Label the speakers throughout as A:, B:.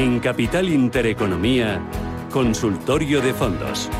A: En Capital Intereconomía, Consultorio de Fondos.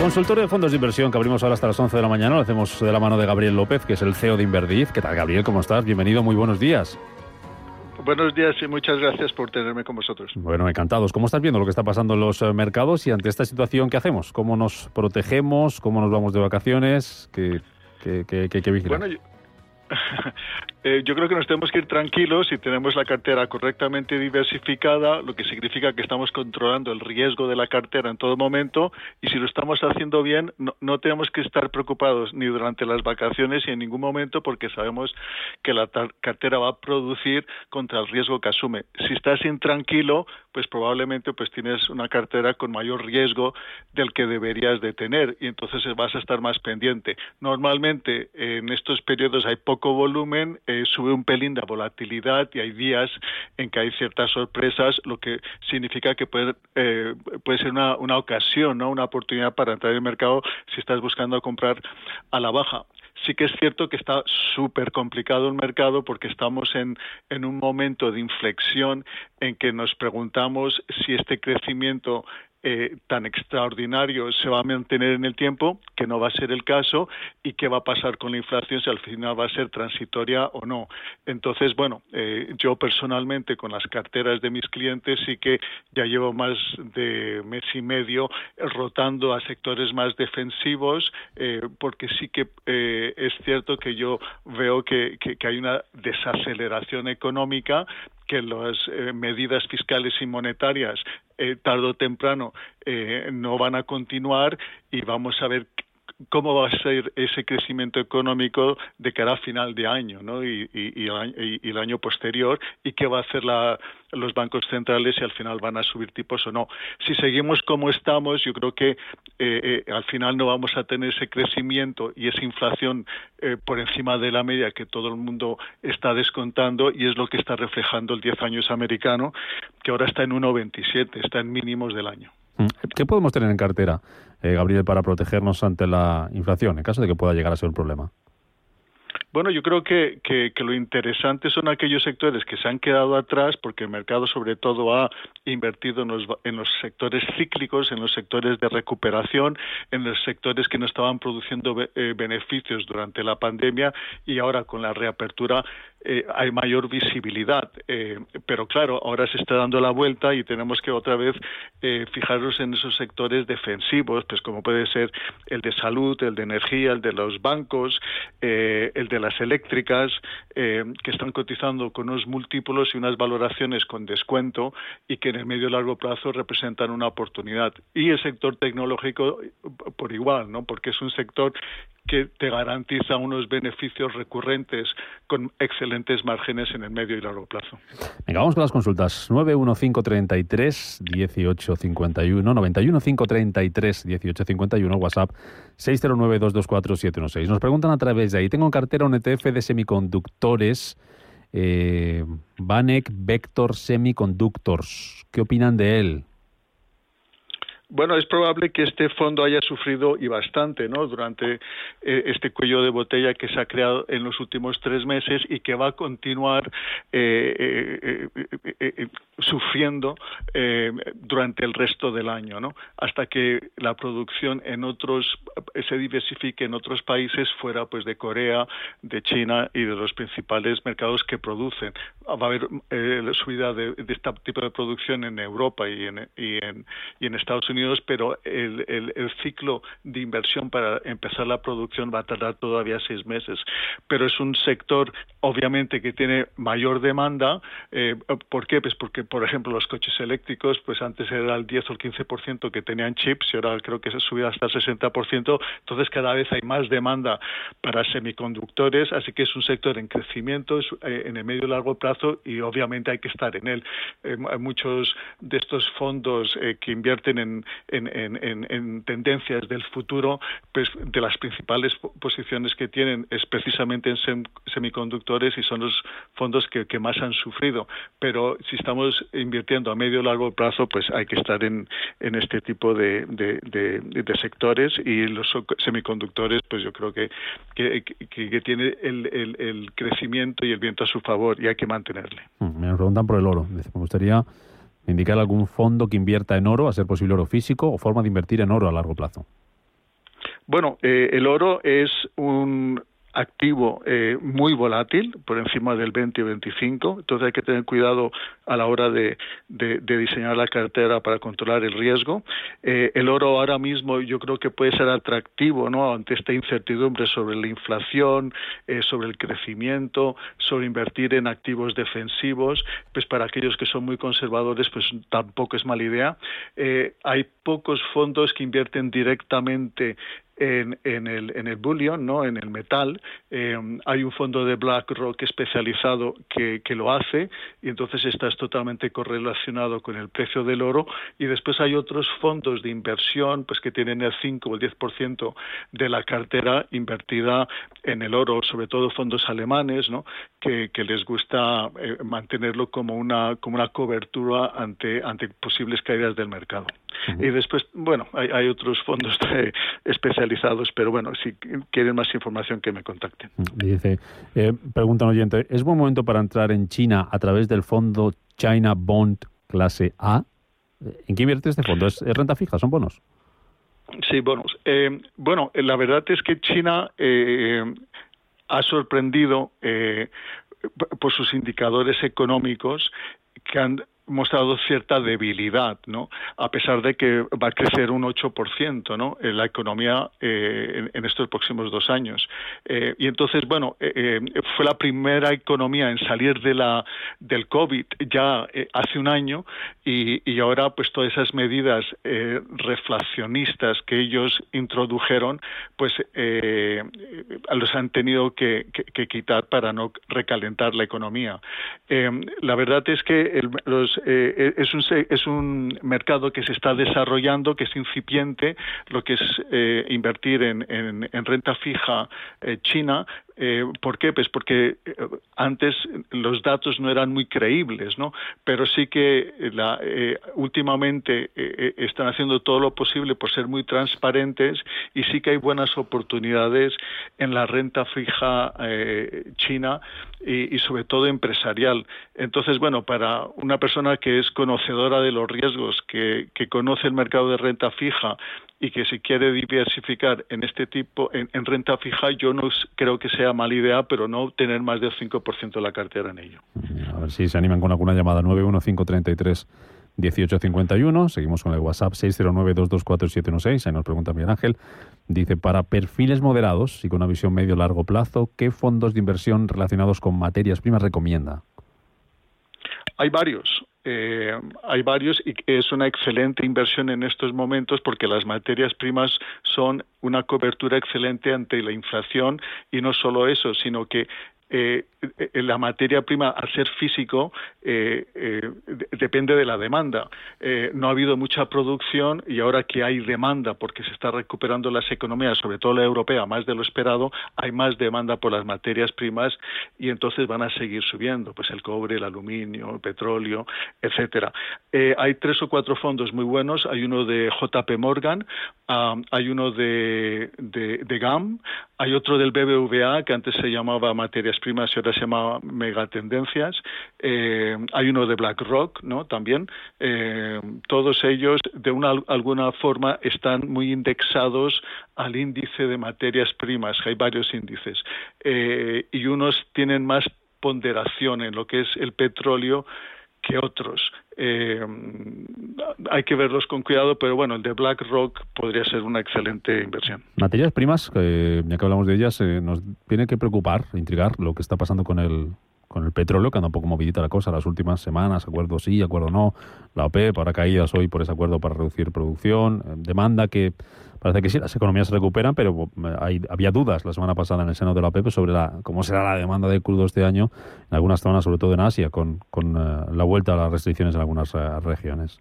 B: Consultorio de fondos de inversión que abrimos ahora hasta las 11 de la mañana. Lo hacemos de la mano de Gabriel López, que es el CEO de Inverdiz. ¿Qué tal, Gabriel? ¿Cómo estás? Bienvenido, muy buenos días.
C: Buenos días y muchas gracias por tenerme con vosotros.
B: Bueno, encantados. ¿Cómo estás viendo lo que está pasando en los eh, mercados y ante esta situación qué hacemos? ¿Cómo nos protegemos? ¿Cómo nos vamos de vacaciones? ¿Qué, qué, qué, qué, Bueno,
C: Eh, yo creo que nos tenemos que ir tranquilos si tenemos la cartera correctamente diversificada, lo que significa que estamos controlando el riesgo de la cartera en todo momento y si lo estamos haciendo bien, no, tenemos que estar preocupados ni durante las vacaciones ni en ningún momento porque sabemos que la cartera va a producir contra el riesgo que asume. Si estás intranquilo, pues probablemente pues tienes una cartera con mayor riesgo del que deberías de tener y entonces vas a estar más pendiente. Normalmente en estos periodos hay poco volumen, eh, sube un pelín de volatilidad y hay días en que hay ciertas sorpresas, lo que significa que puede, eh, puede ser una, una ocasión, ¿no? una oportunidad para entrar en el mercado si estás buscando comprar a la baja sí que es cierto que está súper complicado el mercado porque estamos en, en, un momento de inflexión en que nos preguntamos si este crecimiento eh, tan extraordinario se va a mantener en el tiempo, que no va a ser el caso, y qué va a pasar con la inflación si al final va a ser transitoria o no. Entonces, bueno, eh, yo personalmente con las carteras de mis clientes sí que ya llevo más de mes y medio rotando a sectores más defensivos, eh, porque sí que es cierto que yo veo que hay una desaceleración económica que las medidas fiscales y monetarias eh, tarde o temprano eh, no van a continuar y vamos a ver cómo va a ser ese crecimiento económico de cara a final de año ¿no? y, el año posterior y qué va a hacer los bancos centrales si al final van a subir tipos o no. Si seguimos como estamos, yo creo que eh, eh, al final no vamos a tener ese crecimiento y esa inflación eh, por encima de la media que todo el mundo está descontando y es lo que está reflejando el 10 años americano, que ahora está en 1,27, está en mínimos del año.
B: Mm. ¿Qué podemos tener en cartera, eh, Gabriel, para protegernos ante la inflación, en caso de que pueda llegar a ser un problema?
C: Bueno, yo creo que, que, lo interesante son aquellos sectores que se han quedado atrás porque el mercado sobre todo ha invertido en los, en los sectores cíclicos, en los sectores de recuperación, en los sectores que no estaban produciendo eh, beneficios durante la pandemia y ahora con la reapertura eh, hay mayor visibilidad. Eh, pero claro, ahora se está dando la vuelta y tenemos que otra vez eh, fijarnos en esos sectores defensivos, pues como puede ser el de salud, el de energía, el de los bancos, el de las eléctricas, que están cotizando con unos múltiplos y unas valoraciones con descuento y que en el medio y largo plazo representan una oportunidad. Y el sector tecnológico por igual, ¿no? Porque es un sector que te garantiza unos beneficios recurrentes con excelentes márgenes en el medio y largo plazo.
B: Venga, vamos con las consultas. 91533 1851, 91533 1851, WhatsApp 609 716. Nos preguntan a través de ahí. Tengo en cartera un ETF de semiconductores. Eh, Vanek Vector Semiconductors. ¿Qué opinan de él?
C: Bueno, es probable que este fondo haya sufrido y bastante, ¿no? Durante eh, este cuello de botella que se ha creado en los últimos tres meses y que va a continuar eh, eh, sufriendo durante el resto del año, ¿no? Hasta que la producción en otros se diversifique en otros países fuera, pues, de Corea, de China y de los principales mercados que producen. Va a haber subida de, este tipo de producción en Europa y en Estados Unidos pero el, el, ciclo de inversión para empezar la producción va a tardar todavía seis meses. Pero es un sector, obviamente, que tiene mayor demanda. Eh, ¿Por qué? Pues porque, por ejemplo, los coches eléctricos, pues antes era el 10 o el 15% que tenían chips y ahora creo que se subió hasta el 60%. Entonces, cada vez hay más demanda para semiconductores, así que es un sector en crecimiento eh, en el medio y largo plazo y obviamente hay que estar en él. Eh, muchos de estos fondos que invierten en, en, tendencias del futuro, pues de las principales posiciones que tienen es precisamente en semiconductores y son los fondos que, más han sufrido. Pero si estamos invirtiendo a medio o largo plazo, pues hay que estar en, en este tipo de, de, sectores y los semiconductores, pues yo creo que, que, que, tiene el, el, crecimiento y el viento a su favor y hay que mantenerle.
B: Mm, me preguntan por el oro. Me gustaría indicar algún fondo que invierta en oro, a ser posible oro físico, o forma de invertir en oro a largo plazo.
C: Bueno, eh, el oro es un activo eh, muy volátil, por encima del 20 o 25, entonces hay que tener cuidado a la hora de, diseñar la cartera para controlar el riesgo. Eh, el oro ahora mismo yo creo que puede ser atractivo ¿no? ante esta incertidumbre sobre la inflación, eh, sobre el crecimiento, sobre invertir en activos defensivos, pues para aquellos que son muy conservadores pues tampoco es mala idea. hay pocos fondos que invierten directamente en, en, el, en el bullion, ¿no? en el metal. Eh, hay un fondo de BlackRock especializado que, que, lo hace y entonces está totalmente correlacionado con el precio del oro. Y después hay otros fondos de inversión pues que tienen el 5 o el 10% de la cartera invertida en el oro, sobre todo fondos alemanes, ¿no? que, que les gusta eh, mantenerlo como una, como una cobertura ante, ante posibles caídas del mercado. Y después, bueno, hay, hay otros fondos especializados, pero bueno, si quieren más información que me contacten.
B: Dice, eh, pregunta un oyente, ¿es buen momento para entrar en China a través del fondo China Bond clase A? ¿En qué invierte este fondo? ¿Es, renta fija? ¿Son bonos?
C: Sí, bonos. Eh, bueno, la verdad es que China eh, ha sorprendido eh, por sus indicadores económicos que han mostrado cierta debilidad, ¿no? A pesar de que va a crecer un 8%, ¿no? En la economía eh, en, estos próximos dos años. Eh, y entonces, bueno, eh, fue la primera economía en salir de la del COVID ya hace un año y, y, ahora, pues todas esas medidas reflacionistas que ellos introdujeron, pues los han tenido que, que, quitar para no recalentar la economía. la verdad es que el, los eh, es, un, es un mercado que se está desarrollando, que es incipiente, lo que es eh, invertir en, en, renta fija eh, china, ¿Por qué? Pues porque antes los datos no eran muy creíbles, ¿no? Pero sí que la, últimamente están haciendo todo lo posible por ser muy transparentes y sí que hay buenas oportunidades en la renta fija china y, sobre todo empresarial. Entonces, bueno, para una persona que es conocedora de los riesgos, que, que conoce el mercado de renta fija y que si quiere diversificar en este tipo, en, renta fija, yo no creo que sea mala idea, pero no tener más del 5% de la cartera en ello.
B: A ver si se animan con alguna llamada 91533. 1851, seguimos con el WhatsApp 609-224-716, ahí nos pregunta Miguel Ángel, dice, para perfiles moderados y con una visión medio-largo plazo, ¿qué fondos de inversión relacionados con materias primas recomienda?
C: Hay varios. Eh, hay varios y es una excelente inversión en estos momentos porque las materias primas son una cobertura excelente ante la inflación y no solo eso, sino que eh, eh, la materia prima, al ser físico, eh, depende de la demanda. no ha habido mucha producción y ahora que hay demanda, porque se está recuperando las economías, sobre todo la europea, más de lo esperado, hay más demanda por las materias primas y entonces van a seguir subiendo, pues el cobre, el aluminio, el petróleo, etcétera. hay tres o cuatro fondos muy buenos. Hay uno de JP Morgan, ah, hay uno de, de, GAM, hay otro del BBVA que antes se llamaba materias primas y ahora se llama megatendencias. Eh, hay uno de BlackRock, ¿no? También. Eh, todos ellos, de una alguna forma, están muy indexados al índice de materias primas. Hay varios índices. Eh, y unos tienen más ponderación en lo que es el petróleo que otros. Eh, hay que verlos con cuidado, pero bueno, el de BlackRock podría ser una excelente inversión.
B: Materias primas, ya que hablamos de ellas, eh, nos tiene que preocupar, intrigar lo que está pasando con el con el petróleo, que anda un poco movidita la cosa las últimas semanas, acuerdo sí, acuerdo no, la OPEP, para caídas hoy por ese acuerdo para reducir producción, eh, demanda que parece que sí, las economías se recuperan, pero hay, había dudas la semana pasada en el seno de la OPEP sobre la, cómo será la demanda de crudo este año en algunas zonas, sobre todo en Asia, con, con eh, la vuelta a las restricciones en algunas eh, regiones.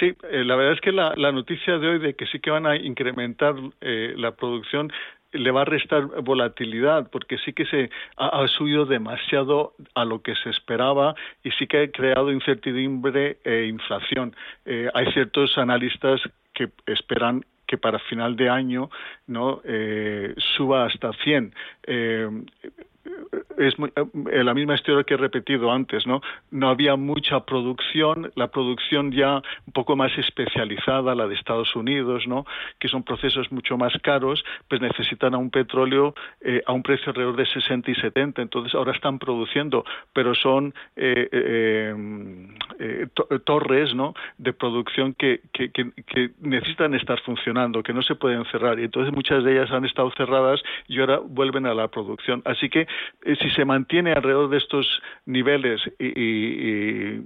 C: Sí, la verdad es que la, la, noticia de hoy de que sí que van a incrementar la producción le va a restar volatilidad porque sí que se ha, subido demasiado a lo que se esperaba y sí que ha creado incertidumbre e inflación. Eh, hay ciertos analistas que esperan que para final de año no eh, suba hasta 100 es eh, la misma historia que he repetido antes, ¿no? No había mucha producción, la producción ya un poco más especializada, la de Estados Unidos, ¿no? Que son procesos mucho más caros, pues necesitan a un petróleo eh, a un precio alrededor de 60 y 70. Entonces ahora están produciendo, pero son eh, torres, ¿no? De producción que, que, que necesitan estar funcionando, que no se pueden cerrar. Y entonces muchas de ellas han estado cerradas y ahora vuelven a la producción. Así que eh, si se mantiene alrededor de estos niveles y,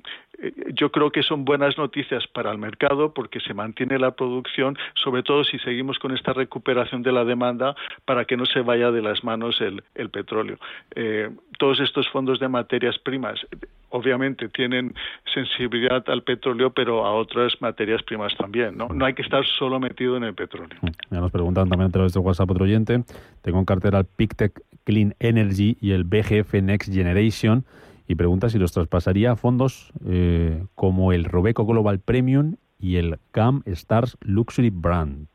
C: yo creo que son buenas noticias para el mercado porque se mantiene la producción, sobre todo si seguimos con esta recuperación de la demanda para que no se vaya de las manos el, petróleo. Eh, todos estos fondos de materias primas obviamente tienen sensibilidad al petróleo, pero a otras materias primas también. No, no hay que estar solo metido en el petróleo.
B: Ya nos preguntan también a través de WhatsApp otro oyente. Tengo en cartera el PicTech Clean Energy y el BGF Next Generation y pregunta si los traspasaría a fondos eh, como el Robeco Global Premium y el GAM Stars Luxury Brand.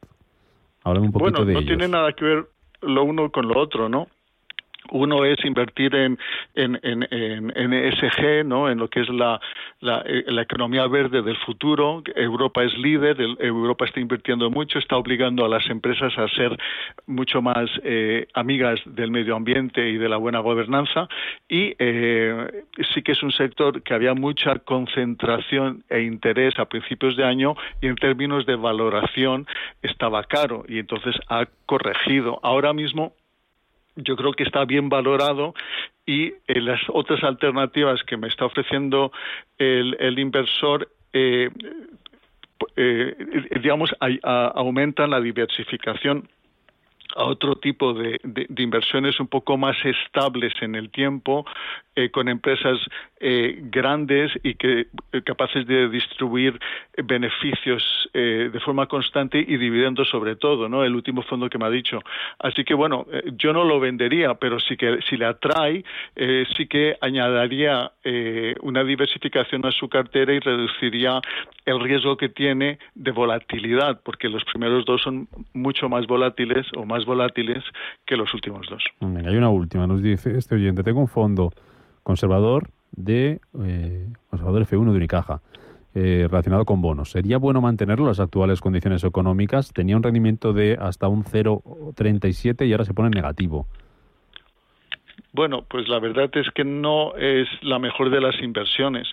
C: Háblame un poquito de ellos. no tiene nada que ver lo uno con lo otro, ¿no? Uno es invertir en, en, en, en, ESG, ¿no? en lo que es la, la, eh, la, economía verde del futuro. Europa es líder, Europa está invirtiendo mucho, está obligando a las empresas a ser mucho más eh, amigas del medio ambiente y de la buena gobernanza. Y eh, sí que es un sector que había mucha concentración e interés a principios de año y en términos de valoración estaba caro y entonces ha corregido. Ahora mismo yo creo que está bien valorado y eh, las otras alternativas que me está ofreciendo el, inversor eh, eh, digamos aumentan la diversificación a otro tipo de, inversiones un poco más estables en el tiempo, con empresas eh, grandes y que eh, capaces de distribuir beneficios de forma constante y dividendos sobre todo, ¿no? El último fondo que me ha dicho. Así que bueno, yo no lo vendería, pero sí que si le atrae, sí que añadiría una diversificación a su cartera y reduciría el riesgo que tiene de volatilidad, porque los primeros dos son mucho más volátiles o más volátiles que los últimos dos.
B: hay una última, nos dice este oyente, tengo un fondo conservador de eh, conservador F1 de Unicaja. Eh, relacionado con bonos. ¿Sería bueno mantenerlo en las actuales condiciones económicas? Tenía un rendimiento de hasta un 0,37 y ahora se pone negativo.
C: Bueno, pues la verdad es que no es la mejor de las inversiones,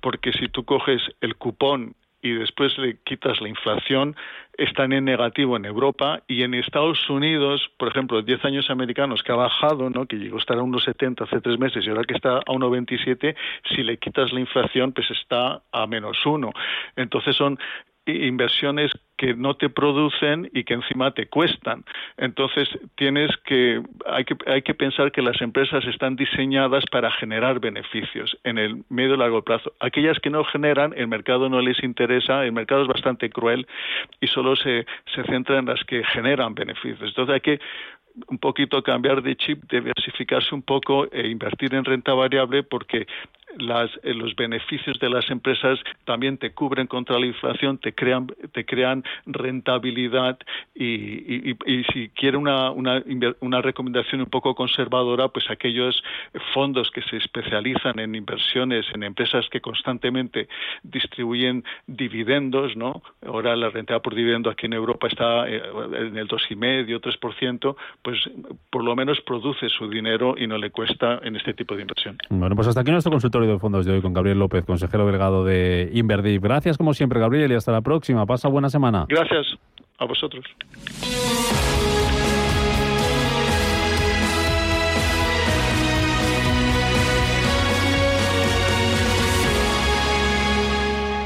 C: porque si tú coges el cupón y después le quitas la inflación, están en negativo en Europa y en Estados Unidos, por ejemplo, 10 años americanos que ha bajado, ¿no? que llegó a estar a 1,70 hace tres meses y ahora que está a 1,27, si le quitas la inflación, pues está a menos uno. Entonces son inversiones que no te producen y que encima te cuestan. Entonces tienes que hay que hay que pensar que las empresas están diseñadas para generar beneficios en el medio y largo plazo. Aquellas que no generan, el mercado no les interesa, el mercado es bastante cruel y solo se se centra en las que generan beneficios. Entonces hay que un poquito cambiar de chip, diversificarse un poco e invertir en renta variable porque las, eh, los beneficios de las empresas también te cubren contra la inflación, te crean, te crean rentabilidad y, y, si quiere una, una, una, recomendación un poco conservadora, pues aquellos fondos que se especializan en inversiones en empresas que constantemente distribuyen dividendos, ¿no? Ahora la rentabilidad por dividendo aquí en Europa está eh, en el 2,5, 3%, pues por lo menos produce su dinero y no le cuesta en este tipo de inversión.
B: Bueno, pues hasta aquí nuestro consultorio de fondos de hoy con Gabriel López, consejero delegado de Inverdiv. Gracias como siempre, Gabriel, y hasta la próxima. Pasa buena semana.
C: Gracias a vosotros.